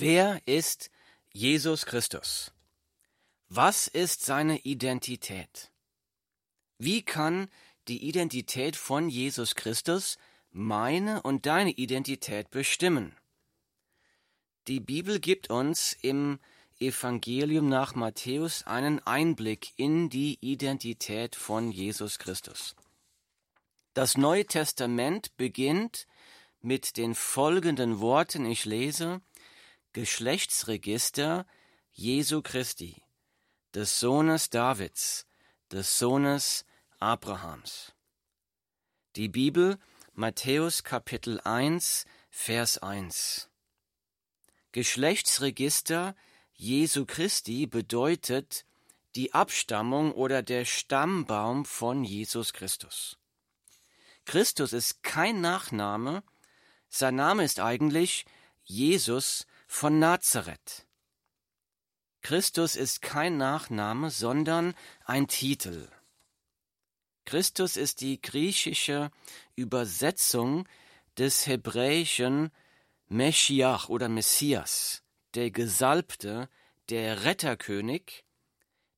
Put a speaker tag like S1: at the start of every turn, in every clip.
S1: Wer ist Jesus Christus? Was ist seine Identität? Wie kann die Identität von Jesus Christus meine und deine Identität bestimmen? Die Bibel gibt uns im Evangelium nach Matthäus einen Einblick in die Identität von Jesus Christus. Das Neue Testament beginnt mit den folgenden Worten, ich lese Geschlechtsregister Jesu Christi, des Sohnes Davids, des Sohnes Abrahams. Die Bibel Matthäus Kapitel 1 Vers 1 Geschlechtsregister Jesu Christi bedeutet die Abstammung oder der Stammbaum von Jesus Christus. Christus ist kein Nachname, sein Name ist eigentlich Jesus von Nazareth. Christus ist kein Nachname, sondern ein Titel. Christus ist die griechische Übersetzung des hebräischen Meschiach oder Messias, der Gesalbte, der Retterkönig,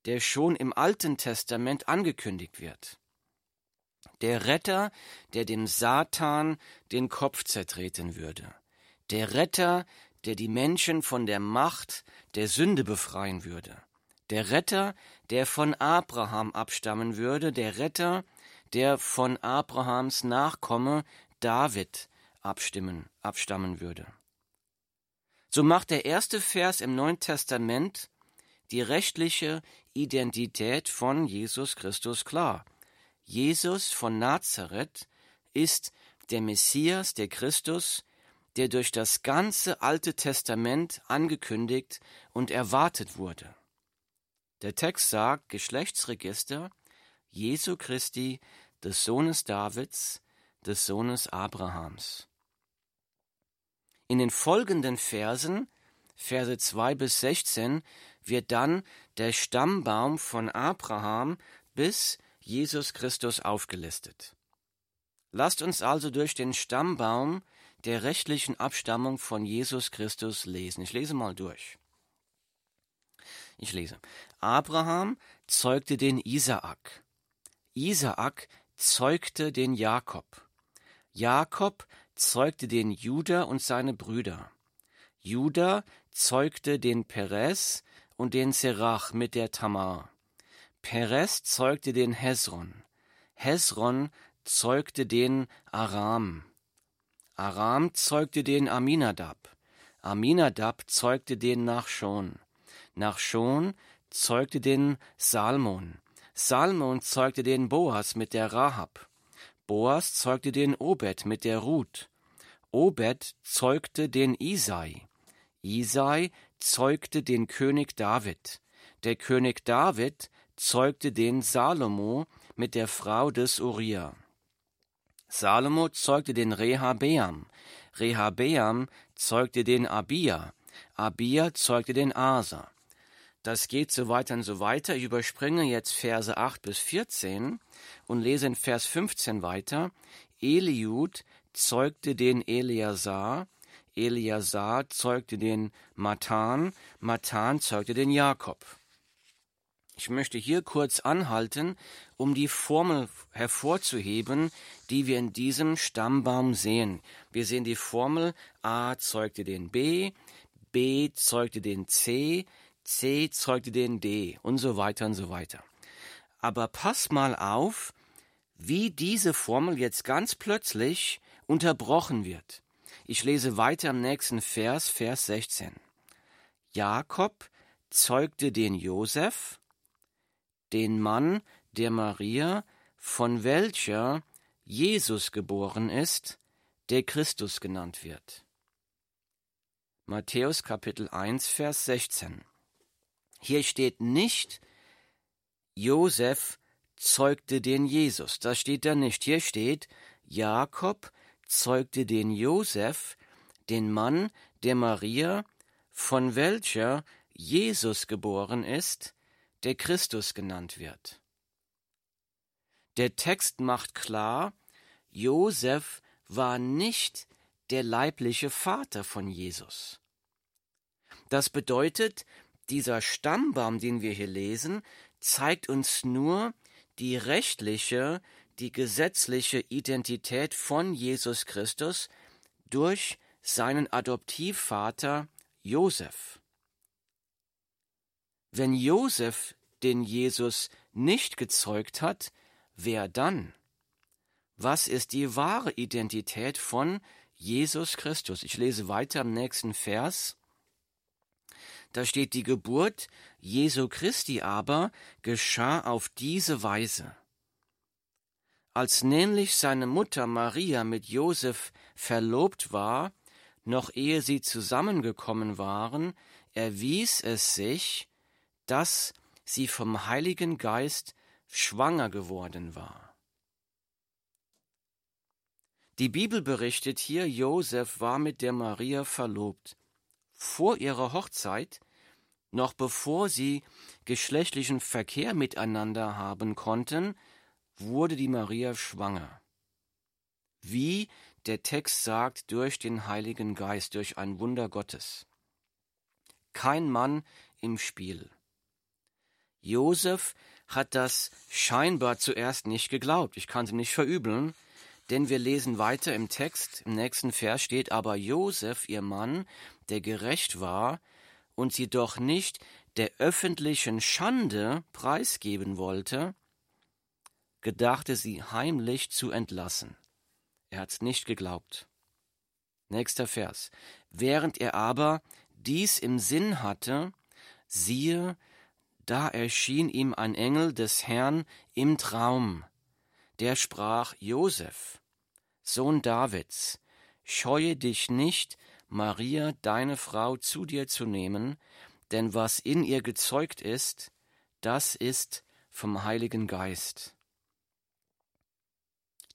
S1: der schon im Alten Testament angekündigt wird. Der Retter, der dem Satan den Kopf zertreten würde. Der Retter, der die Menschen von der Macht der Sünde befreien würde. Der Retter, der von Abraham abstammen würde, der Retter, der von Abrahams Nachkomme David abstimmen, abstammen würde. So macht der erste Vers im Neuen Testament die rechtliche Identität von Jesus Christus klar. Jesus von Nazareth ist der Messias, der Christus, der durch das ganze Alte Testament angekündigt und erwartet wurde. Der Text sagt Geschlechtsregister Jesu Christi, des Sohnes Davids, des Sohnes Abrahams. In den folgenden Versen, Verse 2 bis 16, wird dann der Stammbaum von Abraham bis Jesus Christus aufgelistet. Lasst uns also durch den Stammbaum der rechtlichen Abstammung von Jesus Christus lesen. Ich lese mal durch. Ich lese. Abraham zeugte den Isaak. Isaak zeugte den Jakob. Jakob zeugte den Juda und seine Brüder. Juda zeugte den Perez und den Serach mit der Tamar. Perez zeugte den Hezron. Hezron zeugte den Aram. Aram zeugte den Aminadab. Aminadab zeugte den Nachschon. Nachschon zeugte den Salmon. Salmon zeugte den Boas mit der Rahab. Boas zeugte den Obed mit der Ruth. Obed zeugte den Isai. Isai zeugte den König David. Der König David zeugte den Salomo mit der Frau des Uriah. Salomo zeugte den Rehabeam. Rehabeam zeugte den Abia. Abia zeugte den Asa. Das geht so weiter und so weiter. Ich überspringe jetzt Verse 8 bis 14 und lese in Vers 15 weiter. Eliud zeugte den Eleazar, Eleazar zeugte den Matan, Matan zeugte den Jakob. Ich möchte hier kurz anhalten, um die Formel hervorzuheben, die wir in diesem Stammbaum sehen. Wir sehen die Formel A zeugte den B, B zeugte den C, C zeugte den D und so weiter und so weiter. Aber pass mal auf, wie diese Formel jetzt ganz plötzlich unterbrochen wird. Ich lese weiter im nächsten Vers, Vers 16. Jakob zeugte den Josef, den Mann der Maria, von welcher Jesus geboren ist, der Christus genannt wird. Matthäus Kapitel 1, Vers 16. Hier steht nicht, Josef zeugte den Jesus. Das steht da nicht. Hier steht, Jakob zeugte den Josef, den Mann der Maria, von welcher Jesus geboren ist, der Christus genannt wird. Der Text macht klar, Josef war nicht der leibliche Vater von Jesus. Das bedeutet, dieser Stammbaum, den wir hier lesen, zeigt uns nur die rechtliche, die gesetzliche Identität von Jesus Christus durch seinen Adoptivvater Josef. Wenn Josef den Jesus nicht gezeugt hat, wer dann? Was ist die wahre Identität von Jesus Christus? Ich lese weiter im nächsten Vers. Da steht die Geburt Jesu Christi aber geschah auf diese Weise. Als nämlich seine Mutter Maria mit Josef verlobt war, noch ehe sie zusammengekommen waren, erwies es sich, dass sie vom Heiligen Geist schwanger geworden war. Die Bibel berichtet hier, Josef war mit der Maria verlobt. Vor ihrer Hochzeit, noch bevor sie geschlechtlichen Verkehr miteinander haben konnten, wurde die Maria schwanger. Wie der Text sagt, durch den Heiligen Geist, durch ein Wunder Gottes. Kein Mann im Spiel. Josef hat das scheinbar zuerst nicht geglaubt. Ich kann ihm nicht verübeln, denn wir lesen weiter im Text, im nächsten Vers steht, aber Josef, ihr Mann, der gerecht war und sie doch nicht der öffentlichen Schande preisgeben wollte, gedachte sie heimlich zu entlassen. Er hat's nicht geglaubt. Nächster Vers. Während er aber dies im Sinn hatte, siehe, da erschien ihm ein Engel des Herrn im Traum, der sprach Josef, Sohn Davids, scheue dich nicht, Maria, deine Frau, zu dir zu nehmen, denn was in ihr gezeugt ist, das ist vom Heiligen Geist.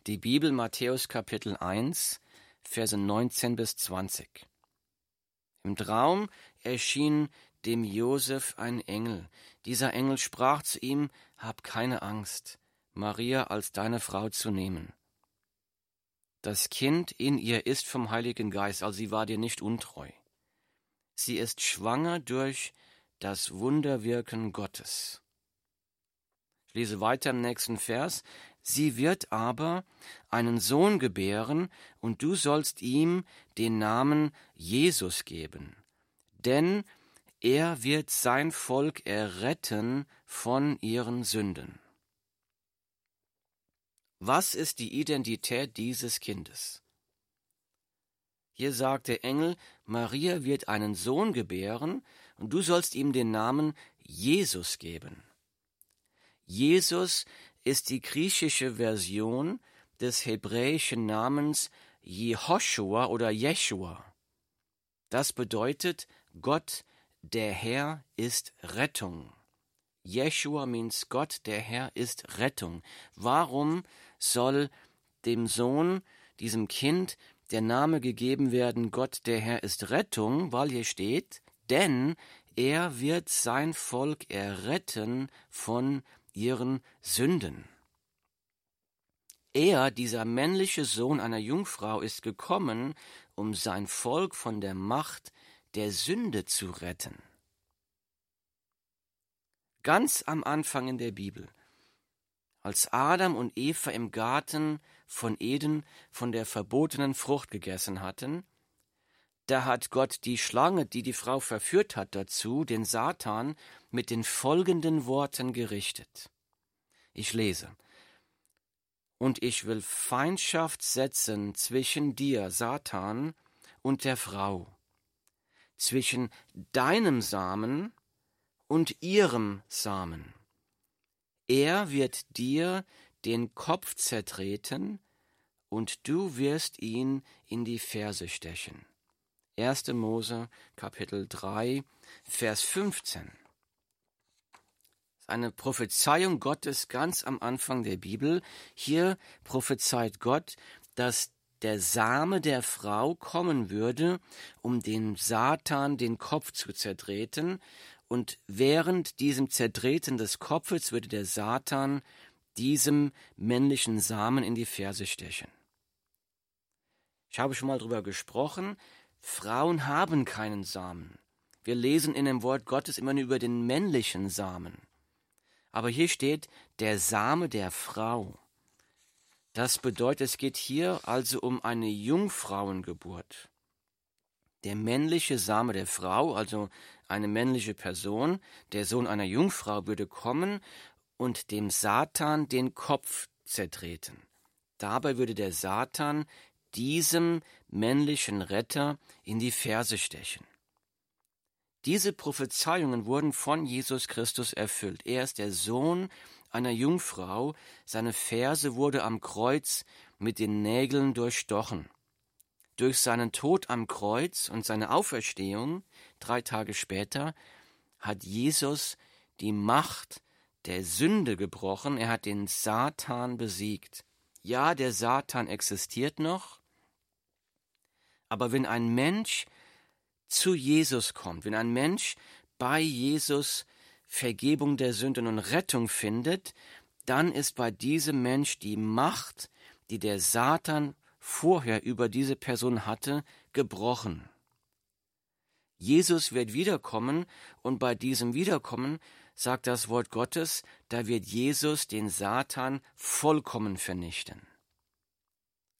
S1: Die Bibel Matthäus Kapitel 1, Verse 19 bis 20. Im Traum erschien dem Josef ein Engel. Dieser Engel sprach zu ihm, Hab keine Angst, Maria als deine Frau zu nehmen. Das Kind in ihr ist vom Heiligen Geist, also sie war dir nicht untreu. Sie ist schwanger durch das Wunderwirken Gottes. Ich lese weiter im nächsten Vers. Sie wird aber einen Sohn gebären, und du sollst ihm den Namen Jesus geben. Denn er wird sein Volk erretten von ihren Sünden. Was ist die Identität dieses Kindes? Hier sagt der Engel, Maria wird einen Sohn gebären, und du sollst ihm den Namen Jesus geben. Jesus ist die griechische Version des hebräischen Namens Jehoshua oder Jeshua. Das bedeutet Gott der Herr ist Rettung. Jeshua means Gott, der Herr ist Rettung. Warum soll dem Sohn, diesem Kind, der Name gegeben werden, Gott, der Herr ist Rettung, weil hier steht, denn er wird sein Volk erretten von ihren Sünden. Er, dieser männliche Sohn einer Jungfrau, ist gekommen, um sein Volk von der Macht der Sünde zu retten. Ganz am Anfang in der Bibel, als Adam und Eva im Garten von Eden von der verbotenen Frucht gegessen hatten, da hat Gott die Schlange, die die Frau verführt hat, dazu, den Satan, mit den folgenden Worten gerichtet. Ich lese. Und ich will Feindschaft setzen zwischen dir, Satan, und der Frau, zwischen deinem Samen und ihrem Samen. Er wird dir den Kopf zertreten, und du wirst ihn in die Ferse stechen. 1. Mose Kapitel 3 Vers 15. Eine Prophezeiung Gottes ganz am Anfang der Bibel. Hier prophezeit Gott, dass der Same der Frau kommen würde, um den Satan den Kopf zu zertreten, und während diesem Zertreten des Kopfes würde der Satan diesem männlichen Samen in die Ferse stechen. Ich habe schon mal darüber gesprochen, Frauen haben keinen Samen. Wir lesen in dem Wort Gottes immer nur über den männlichen Samen. Aber hier steht der Same der Frau. Das bedeutet, es geht hier also um eine Jungfrauengeburt. Der männliche Same der Frau, also eine männliche Person, der Sohn einer Jungfrau, würde kommen und dem Satan den Kopf zertreten. Dabei würde der Satan diesem männlichen Retter in die Ferse stechen. Diese Prophezeiungen wurden von Jesus Christus erfüllt. Er ist der Sohn einer Jungfrau, seine Ferse wurde am Kreuz mit den Nägeln durchstochen. Durch seinen Tod am Kreuz und seine Auferstehung drei Tage später hat Jesus die Macht der Sünde gebrochen, er hat den Satan besiegt. Ja, der Satan existiert noch, aber wenn ein Mensch zu Jesus kommt, wenn ein Mensch bei Jesus Vergebung der Sünden und Rettung findet, dann ist bei diesem Mensch die Macht, die der Satan vorher über diese Person hatte, gebrochen. Jesus wird wiederkommen und bei diesem Wiederkommen sagt das Wort Gottes, da wird Jesus den Satan vollkommen vernichten.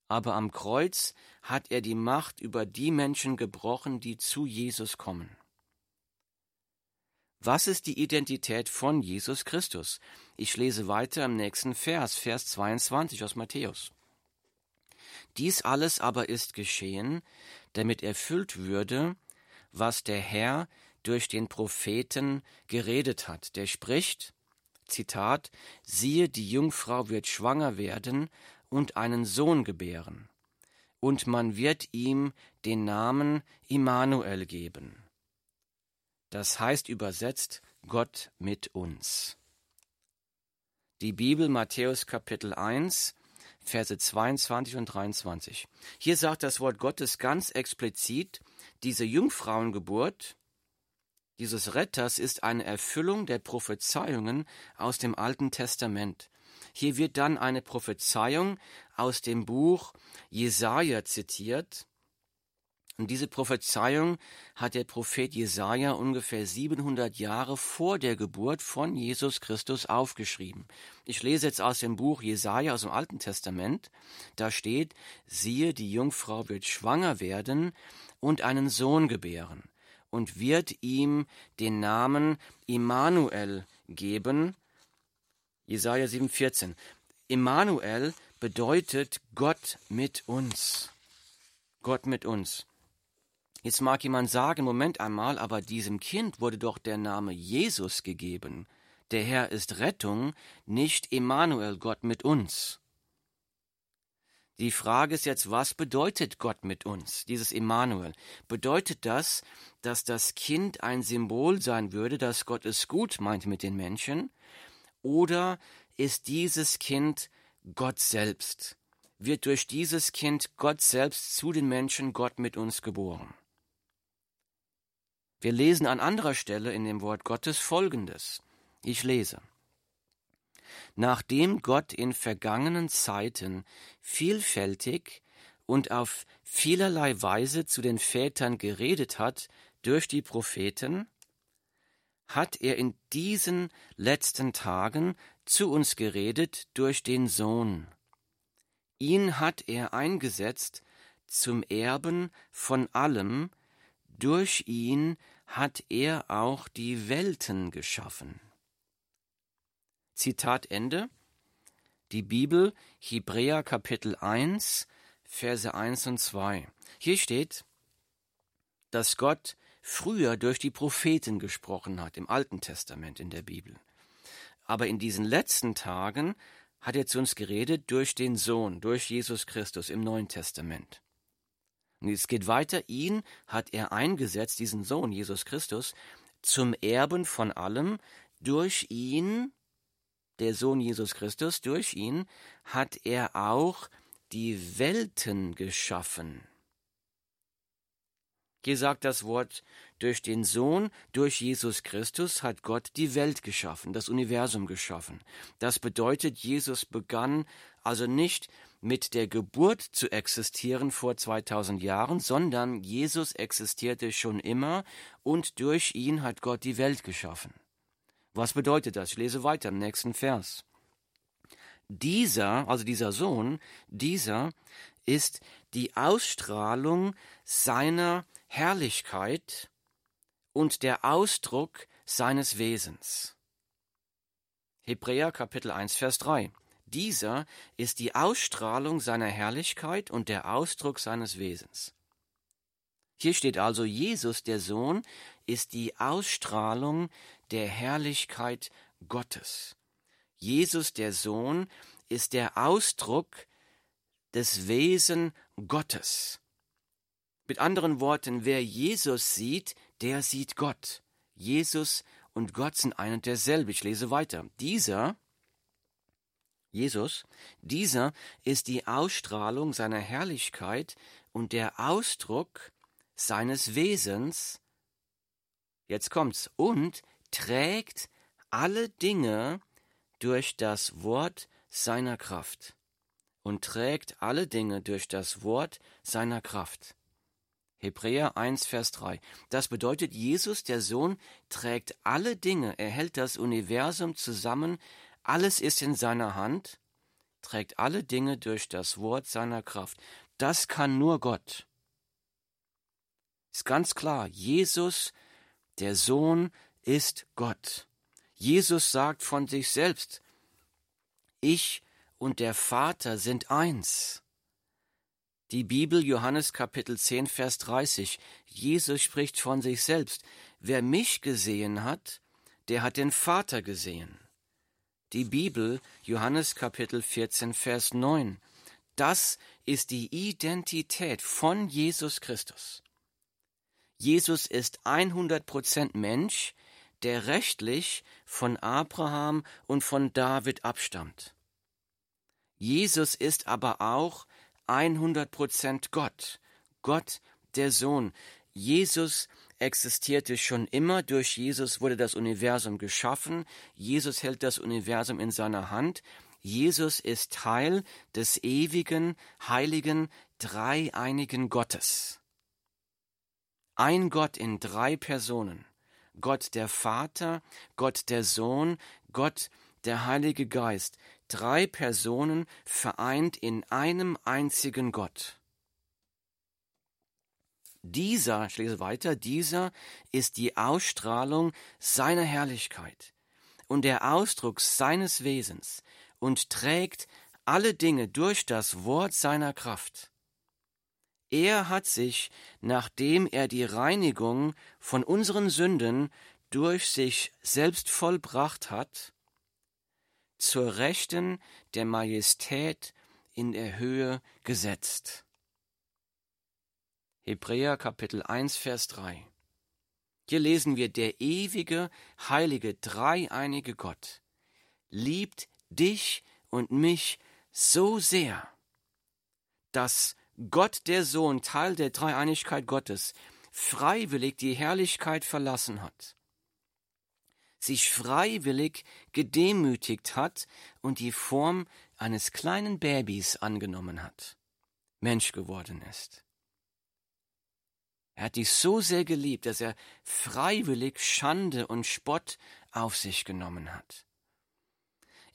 S1: Aber am Kreuz hat er die Macht über die Menschen gebrochen, die zu Jesus kommen. Was ist die Identität von Jesus Christus? Ich lese weiter im nächsten Vers, Vers 22 aus Matthäus. Dies alles aber ist geschehen, damit erfüllt würde, was der Herr durch den Propheten geredet hat. Der spricht, Zitat, siehe, die Jungfrau wird schwanger werden und einen Sohn gebären, und man wird ihm den Namen Immanuel geben. Das heißt übersetzt Gott mit uns. Die Bibel Matthäus Kapitel 1 Verse 22 und 23. Hier sagt das Wort Gottes ganz explizit, diese Jungfrauengeburt dieses Retters ist eine Erfüllung der Prophezeiungen aus dem Alten Testament. Hier wird dann eine Prophezeiung aus dem Buch Jesaja zitiert. Und diese Prophezeiung hat der Prophet Jesaja ungefähr 700 Jahre vor der Geburt von Jesus Christus aufgeschrieben. Ich lese jetzt aus dem Buch Jesaja aus dem Alten Testament. Da steht, siehe, die Jungfrau wird schwanger werden und einen Sohn gebären und wird ihm den Namen Immanuel geben. Jesaja 7,14. Immanuel bedeutet Gott mit uns. Gott mit uns. Jetzt mag jemand sagen, Moment einmal, aber diesem Kind wurde doch der Name Jesus gegeben. Der Herr ist Rettung, nicht Immanuel, Gott mit uns. Die Frage ist jetzt, was bedeutet Gott mit uns, dieses Immanuel? Bedeutet das, dass das Kind ein Symbol sein würde, dass Gott es gut meint mit den Menschen? Oder ist dieses Kind Gott selbst? Wird durch dieses Kind Gott selbst zu den Menschen, Gott mit uns geboren? Wir lesen an anderer Stelle in dem Wort Gottes Folgendes. Ich lese. Nachdem Gott in vergangenen Zeiten vielfältig und auf vielerlei Weise zu den Vätern geredet hat durch die Propheten, hat er in diesen letzten Tagen zu uns geredet durch den Sohn. Ihn hat er eingesetzt zum Erben von allem, durch ihn hat er auch die Welten geschaffen. Zitat Ende. Die Bibel, Hebräer Kapitel 1, Verse 1 und 2. Hier steht, dass Gott früher durch die Propheten gesprochen hat, im Alten Testament in der Bibel. Aber in diesen letzten Tagen hat er zu uns geredet durch den Sohn, durch Jesus Christus im Neuen Testament. Es geht weiter, ihn hat er eingesetzt, diesen Sohn, Jesus Christus, zum Erben von allem, durch ihn, der Sohn Jesus Christus, durch ihn hat er auch die Welten geschaffen. Hier sagt das Wort, durch den Sohn, durch Jesus Christus hat Gott die Welt geschaffen, das Universum geschaffen. Das bedeutet, Jesus begann also nicht mit der Geburt zu existieren vor 2000 Jahren, sondern Jesus existierte schon immer und durch ihn hat Gott die Welt geschaffen. Was bedeutet das? Ich lese weiter im nächsten Vers. Dieser, also dieser Sohn, dieser ist die Ausstrahlung seiner Herrlichkeit und der Ausdruck seines Wesens. Hebräer Kapitel 1 Vers 3. Dieser ist die Ausstrahlung seiner Herrlichkeit und der Ausdruck seines Wesens. Hier steht also, Jesus, der Sohn, ist die Ausstrahlung der Herrlichkeit Gottes. Jesus, der Sohn, ist der Ausdruck des Wesen Gottes. Mit anderen Worten, wer Jesus sieht, der sieht Gott. Jesus und Gott sind ein und derselbe. Ich lese weiter. Dieser, Jesus, dieser ist die Ausstrahlung seiner Herrlichkeit und der Ausdruck seines Wesens, jetzt kommt's, und trägt alle Dinge durch das Wort seiner Kraft. Und trägt alle Dinge durch das Wort seiner Kraft. Hebräer 1, Vers 3. Das bedeutet, Jesus, der Sohn, trägt alle Dinge, er hält das Universum zusammen, alles ist in seiner Hand, trägt alle Dinge durch das Wort seiner Kraft. Das kann nur Gott. Ist ganz klar, Jesus, der Sohn, ist Gott. Jesus sagt von sich selbst, ich und der Vater sind eins. Die Bibel Johannes Kapitel 10 Vers 30. Jesus spricht von sich selbst. Wer mich gesehen hat, der hat den Vater gesehen. Die Bibel Johannes Kapitel 14 Vers 9. Das ist die Identität von Jesus Christus. Jesus ist 100% Mensch, der rechtlich von Abraham und von David abstammt. Jesus ist aber auch 100% Gott, Gott der Sohn. Jesus existierte schon immer, durch Jesus wurde das Universum geschaffen, Jesus hält das Universum in seiner Hand, Jesus ist Teil des ewigen, heiligen, dreieinigen Gottes. Ein Gott in drei Personen. Gott der Vater, Gott der Sohn, Gott der Heilige Geist drei Personen vereint in einem einzigen Gott. Dieser, ich lese weiter, dieser ist die Ausstrahlung seiner Herrlichkeit und der Ausdruck seines Wesens und trägt alle Dinge durch das Wort seiner Kraft. Er hat sich, nachdem er die Reinigung von unseren Sünden durch sich selbst vollbracht hat, zur Rechten der Majestät in der Höhe gesetzt. Hebräer Kapitel 1 Vers 3 Hier lesen wir, der ewige, heilige, dreieinige Gott liebt dich und mich so sehr, dass Gott der Sohn, Teil der Dreieinigkeit Gottes, freiwillig die Herrlichkeit verlassen hat sich freiwillig gedemütigt hat und die Form eines kleinen Babys angenommen hat, Mensch geworden ist. Er hat dich so sehr geliebt, dass er freiwillig Schande und Spott auf sich genommen hat.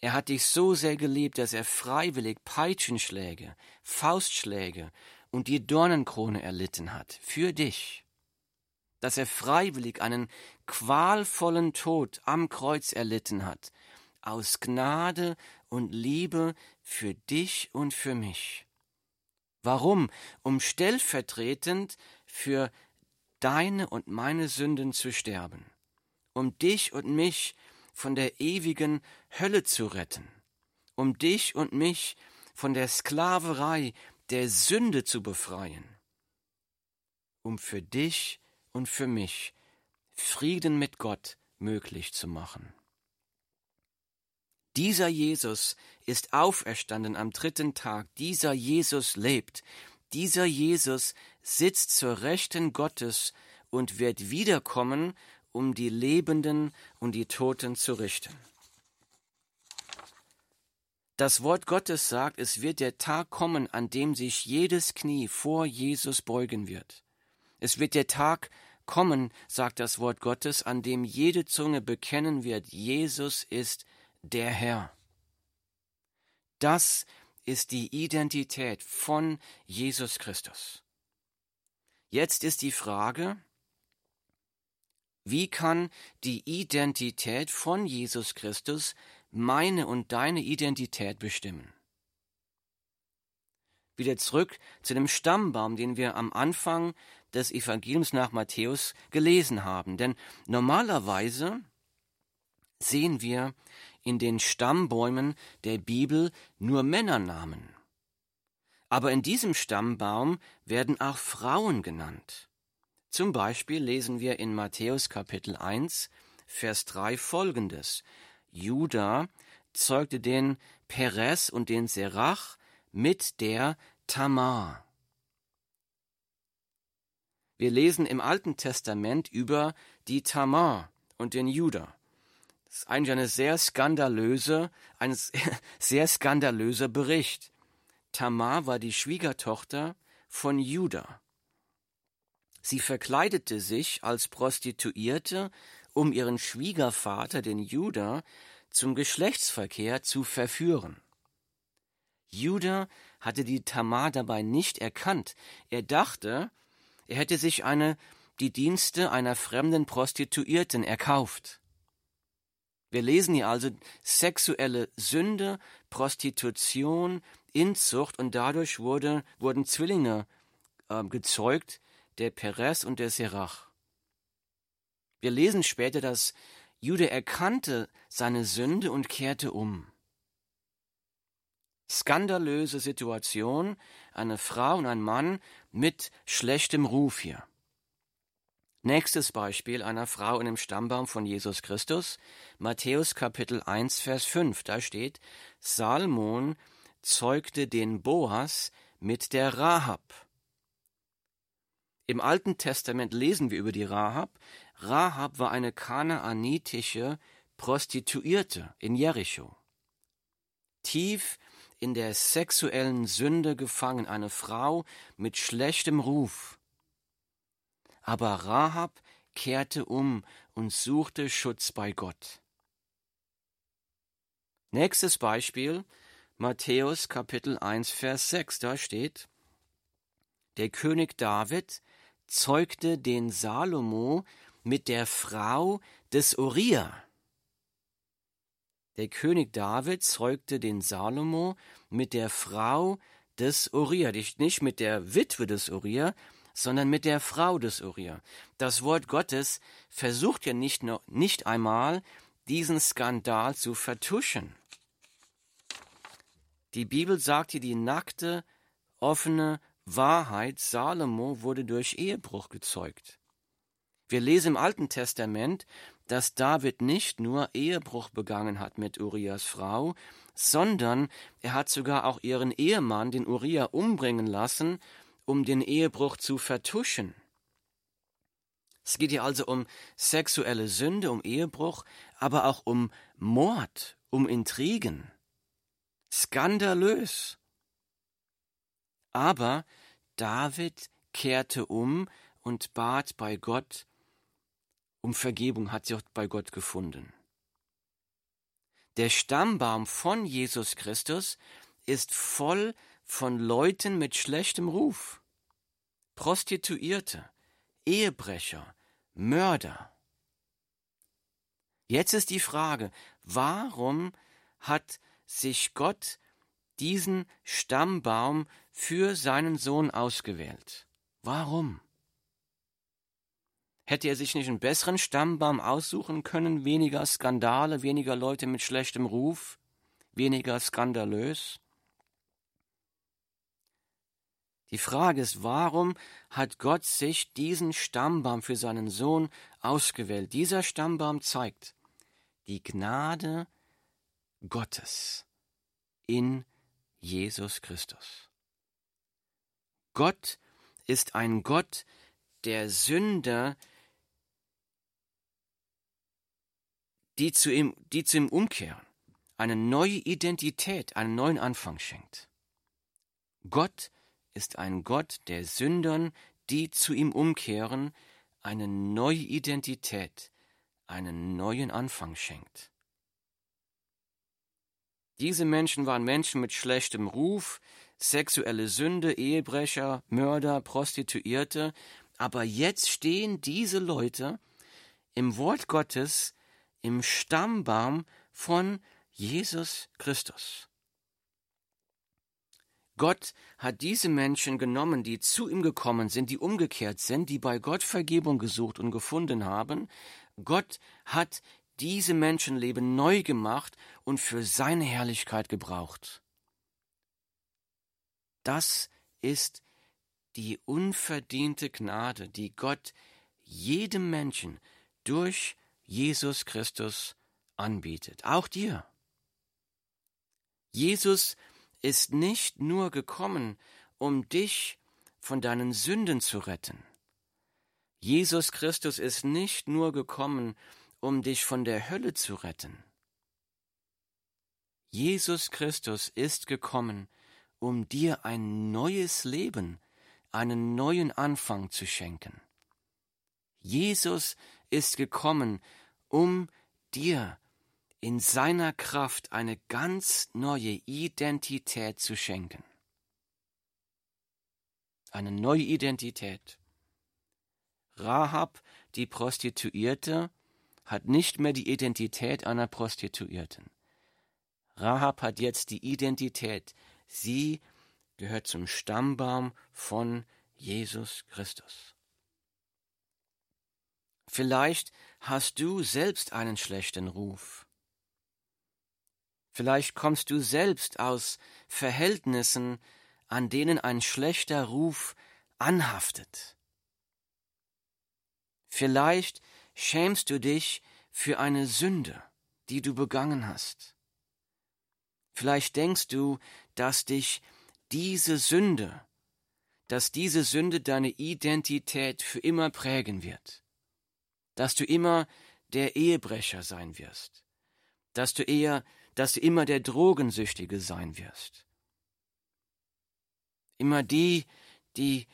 S1: Er hat dich so sehr geliebt, dass er freiwillig Peitschenschläge, Faustschläge und die Dornenkrone erlitten hat, für dich dass er freiwillig einen qualvollen Tod am Kreuz erlitten hat, aus Gnade und Liebe für dich und für mich. Warum? Um stellvertretend für deine und meine Sünden zu sterben, um dich und mich von der ewigen Hölle zu retten, um dich und mich von der Sklaverei der Sünde zu befreien, um für dich und für mich Frieden mit Gott möglich zu machen. Dieser Jesus ist auferstanden am dritten Tag, dieser Jesus lebt, dieser Jesus sitzt zur Rechten Gottes und wird wiederkommen, um die Lebenden und die Toten zu richten. Das Wort Gottes sagt, es wird der Tag kommen, an dem sich jedes Knie vor Jesus beugen wird. Es wird der Tag kommen, sagt das Wort Gottes, an dem jede Zunge bekennen wird, Jesus ist der Herr. Das ist die Identität von Jesus Christus. Jetzt ist die Frage, wie kann die Identität von Jesus Christus meine und deine Identität bestimmen? Wieder zurück zu dem Stammbaum, den wir am Anfang des Evangeliums nach Matthäus gelesen haben. Denn normalerweise sehen wir in den Stammbäumen der Bibel nur Männernamen. Aber in diesem Stammbaum werden auch Frauen genannt. Zum Beispiel lesen wir in Matthäus Kapitel 1, Vers 3 folgendes. Juda zeugte den Perez und den Serach mit der Tamar. Wir lesen im Alten Testament über die Tamar und den Juda. Das ist eigentlich eine sehr skandalöse, ein sehr skandalöser Bericht. Tamar war die Schwiegertochter von Juda. Sie verkleidete sich als Prostituierte, um ihren Schwiegervater, den Juda, zum Geschlechtsverkehr zu verführen. Juda hatte die Tamar dabei nicht erkannt. Er dachte, er hätte sich eine die Dienste einer fremden Prostituierten erkauft. Wir lesen hier also sexuelle Sünde, Prostitution, Inzucht und dadurch wurde, wurden Zwillinge äh, gezeugt, der Perez und der Serach. Wir lesen später, dass Jude erkannte seine Sünde und kehrte um. Skandalöse Situation, eine Frau und ein Mann mit schlechtem Ruf hier. Nächstes Beispiel einer Frau in dem Stammbaum von Jesus Christus, Matthäus Kapitel 1, Vers 5, da steht, Salmon zeugte den Boas mit der Rahab. Im Alten Testament lesen wir über die Rahab. Rahab war eine kanaanitische Prostituierte in Jericho. Tief in der sexuellen Sünde gefangen, eine Frau mit schlechtem Ruf. Aber Rahab kehrte um und suchte Schutz bei Gott. Nächstes Beispiel, Matthäus Kapitel 1, Vers 6, da steht, der König David zeugte den Salomo mit der Frau des Uriah. Der König David zeugte den Salomo mit der Frau des Uriah, nicht mit der Witwe des Uriah, sondern mit der Frau des Uriah. Das Wort Gottes versucht ja nicht, noch, nicht einmal, diesen Skandal zu vertuschen. Die Bibel sagt hier die nackte, offene Wahrheit, Salomo wurde durch Ehebruch gezeugt. Wir lesen im Alten Testament, dass David nicht nur Ehebruch begangen hat mit Urias Frau, sondern er hat sogar auch ihren Ehemann, den Uriah, umbringen lassen um den Ehebruch zu vertuschen. Es geht hier also um sexuelle Sünde, um Ehebruch, aber auch um Mord, um Intrigen. Skandalös. Aber David kehrte um und bat bei Gott um Vergebung, hat sie auch bei Gott gefunden. Der Stammbaum von Jesus Christus ist voll von Leuten mit schlechtem Ruf. Prostituierte, Ehebrecher, Mörder. Jetzt ist die Frage, warum hat sich Gott diesen Stammbaum für seinen Sohn ausgewählt? Warum? Hätte er sich nicht einen besseren Stammbaum aussuchen können, weniger Skandale, weniger Leute mit schlechtem Ruf, weniger skandalös? Die Frage ist, warum hat Gott sich diesen Stammbaum für seinen Sohn ausgewählt? Dieser Stammbaum zeigt die Gnade Gottes in Jesus Christus. Gott ist ein Gott der Sünder, die zu ihm, die zu ihm umkehren. eine neue Identität, einen neuen Anfang schenkt. Gott ist ein Gott der Sündern, die zu ihm umkehren, eine neue Identität, einen neuen Anfang schenkt. Diese Menschen waren Menschen mit schlechtem Ruf, sexuelle Sünde, Ehebrecher, Mörder, Prostituierte, aber jetzt stehen diese Leute im Wort Gottes im Stammbaum von Jesus Christus. Gott hat diese Menschen genommen, die zu ihm gekommen sind, die umgekehrt sind, die bei Gott Vergebung gesucht und gefunden haben. Gott hat diese Menschenleben neu gemacht und für seine Herrlichkeit gebraucht. Das ist die unverdiente Gnade, die Gott jedem Menschen durch Jesus Christus anbietet, auch dir. Jesus ist nicht nur gekommen, um dich von deinen Sünden zu retten. Jesus Christus ist nicht nur gekommen, um dich von der Hölle zu retten. Jesus Christus ist gekommen, um dir ein neues Leben, einen neuen Anfang zu schenken. Jesus ist gekommen, um dir in seiner Kraft eine ganz neue Identität zu schenken. Eine neue Identität. Rahab, die Prostituierte, hat nicht mehr die Identität einer Prostituierten. Rahab hat jetzt die Identität. Sie gehört zum Stammbaum von Jesus Christus. Vielleicht hast du selbst einen schlechten Ruf. Vielleicht kommst du selbst aus Verhältnissen, an denen ein schlechter Ruf anhaftet. Vielleicht schämst du dich für eine Sünde, die du begangen hast. Vielleicht denkst du, dass dich diese Sünde, dass diese Sünde deine Identität für immer prägen wird, dass du immer der Ehebrecher sein wirst, dass du eher dass du immer der Drogensüchtige sein wirst. Immer die, die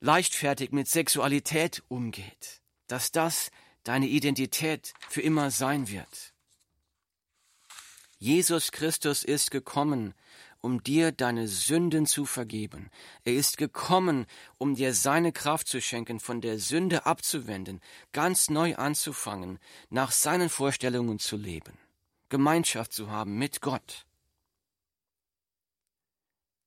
S1: leichtfertig mit Sexualität umgeht, dass das deine Identität für immer sein wird. Jesus Christus ist gekommen, um dir deine Sünden zu vergeben. Er ist gekommen, um dir seine Kraft zu schenken, von der Sünde abzuwenden, ganz neu anzufangen, nach seinen Vorstellungen zu leben. Gemeinschaft zu haben mit Gott.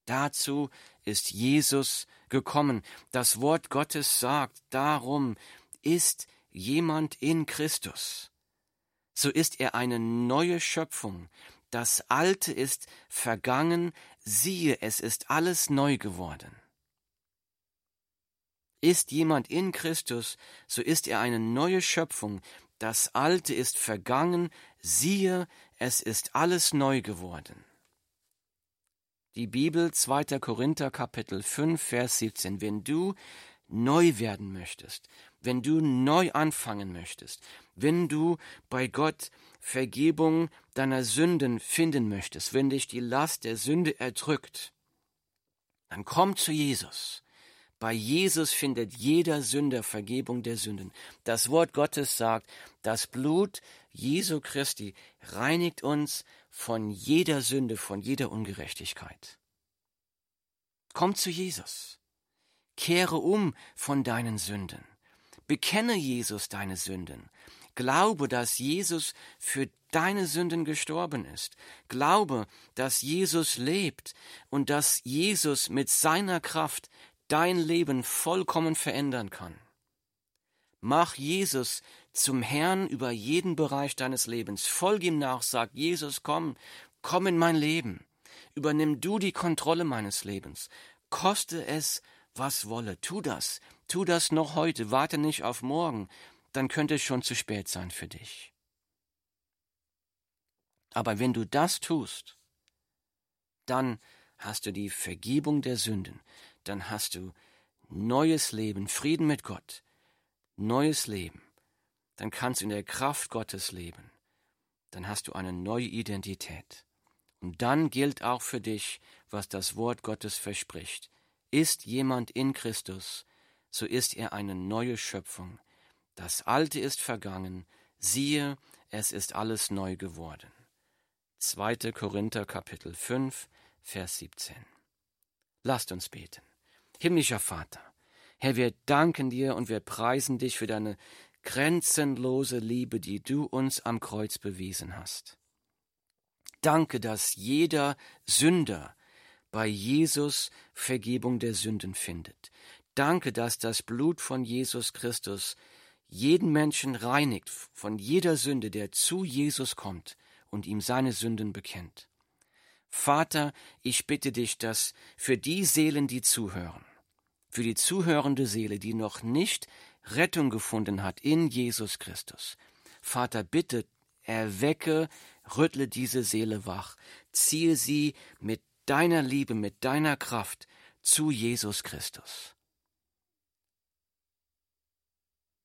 S1: Dazu ist Jesus gekommen. Das Wort Gottes sagt, darum ist jemand in Christus. So ist er eine neue Schöpfung. Das Alte ist vergangen, siehe, es ist alles neu geworden. Ist jemand in Christus, so ist er eine neue Schöpfung. Das Alte ist vergangen, siehe, es ist alles neu geworden. Die Bibel 2. Korinther Kapitel 5 Vers 17. Wenn du neu werden möchtest, wenn du neu anfangen möchtest, wenn du bei Gott Vergebung deiner Sünden finden möchtest, wenn dich die Last der Sünde erdrückt, dann komm zu Jesus. Bei Jesus findet jeder Sünder Vergebung der Sünden. Das Wort Gottes sagt, das Blut Jesu Christi reinigt uns von jeder Sünde, von jeder Ungerechtigkeit. Komm zu Jesus. Kehre um von deinen Sünden. Bekenne Jesus deine Sünden. Glaube, dass Jesus für deine Sünden gestorben ist. Glaube, dass Jesus lebt und dass Jesus mit seiner Kraft dein Leben vollkommen verändern kann. Mach Jesus zum Herrn über jeden Bereich deines Lebens. Folge ihm nach, sag Jesus, komm, komm in mein Leben. Übernimm du die Kontrolle meines Lebens. Koste es, was wolle. Tu das. Tu das noch heute. Warte nicht auf morgen. Dann könnte es schon zu spät sein für dich. Aber wenn du das tust, dann hast du die Vergebung der Sünden, dann hast du neues Leben, Frieden mit Gott, neues Leben. Dann kannst du in der Kraft Gottes leben. dann hast du eine neue Identität. Und dann gilt auch für dich, was das Wort Gottes verspricht. Ist jemand in Christus, so ist er eine neue Schöpfung. Das Alte ist vergangen, siehe, es ist alles neu geworden. 2. Korinther Kapitel 5, Vers 17. Lasst uns beten. Himmlischer Vater, Herr, wir danken dir und wir preisen dich für deine grenzenlose Liebe, die du uns am Kreuz bewiesen hast. Danke, dass jeder Sünder bei Jesus Vergebung der Sünden findet. Danke, dass das Blut von Jesus Christus jeden Menschen reinigt von jeder Sünde, der zu Jesus kommt und ihm seine Sünden bekennt. Vater, ich bitte dich, dass für die Seelen, die zuhören, für die zuhörende Seele, die noch nicht Rettung gefunden hat in Jesus Christus, Vater, bitte erwecke, rüttle diese Seele wach, ziehe sie mit deiner Liebe, mit deiner Kraft zu Jesus Christus.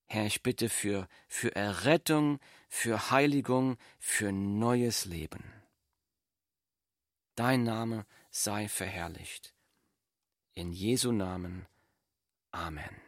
S1: Herr, ich bitte für, für Errettung, für Heiligung, für neues Leben. Dein Name sei verherrlicht. In Jesu Namen. Amen.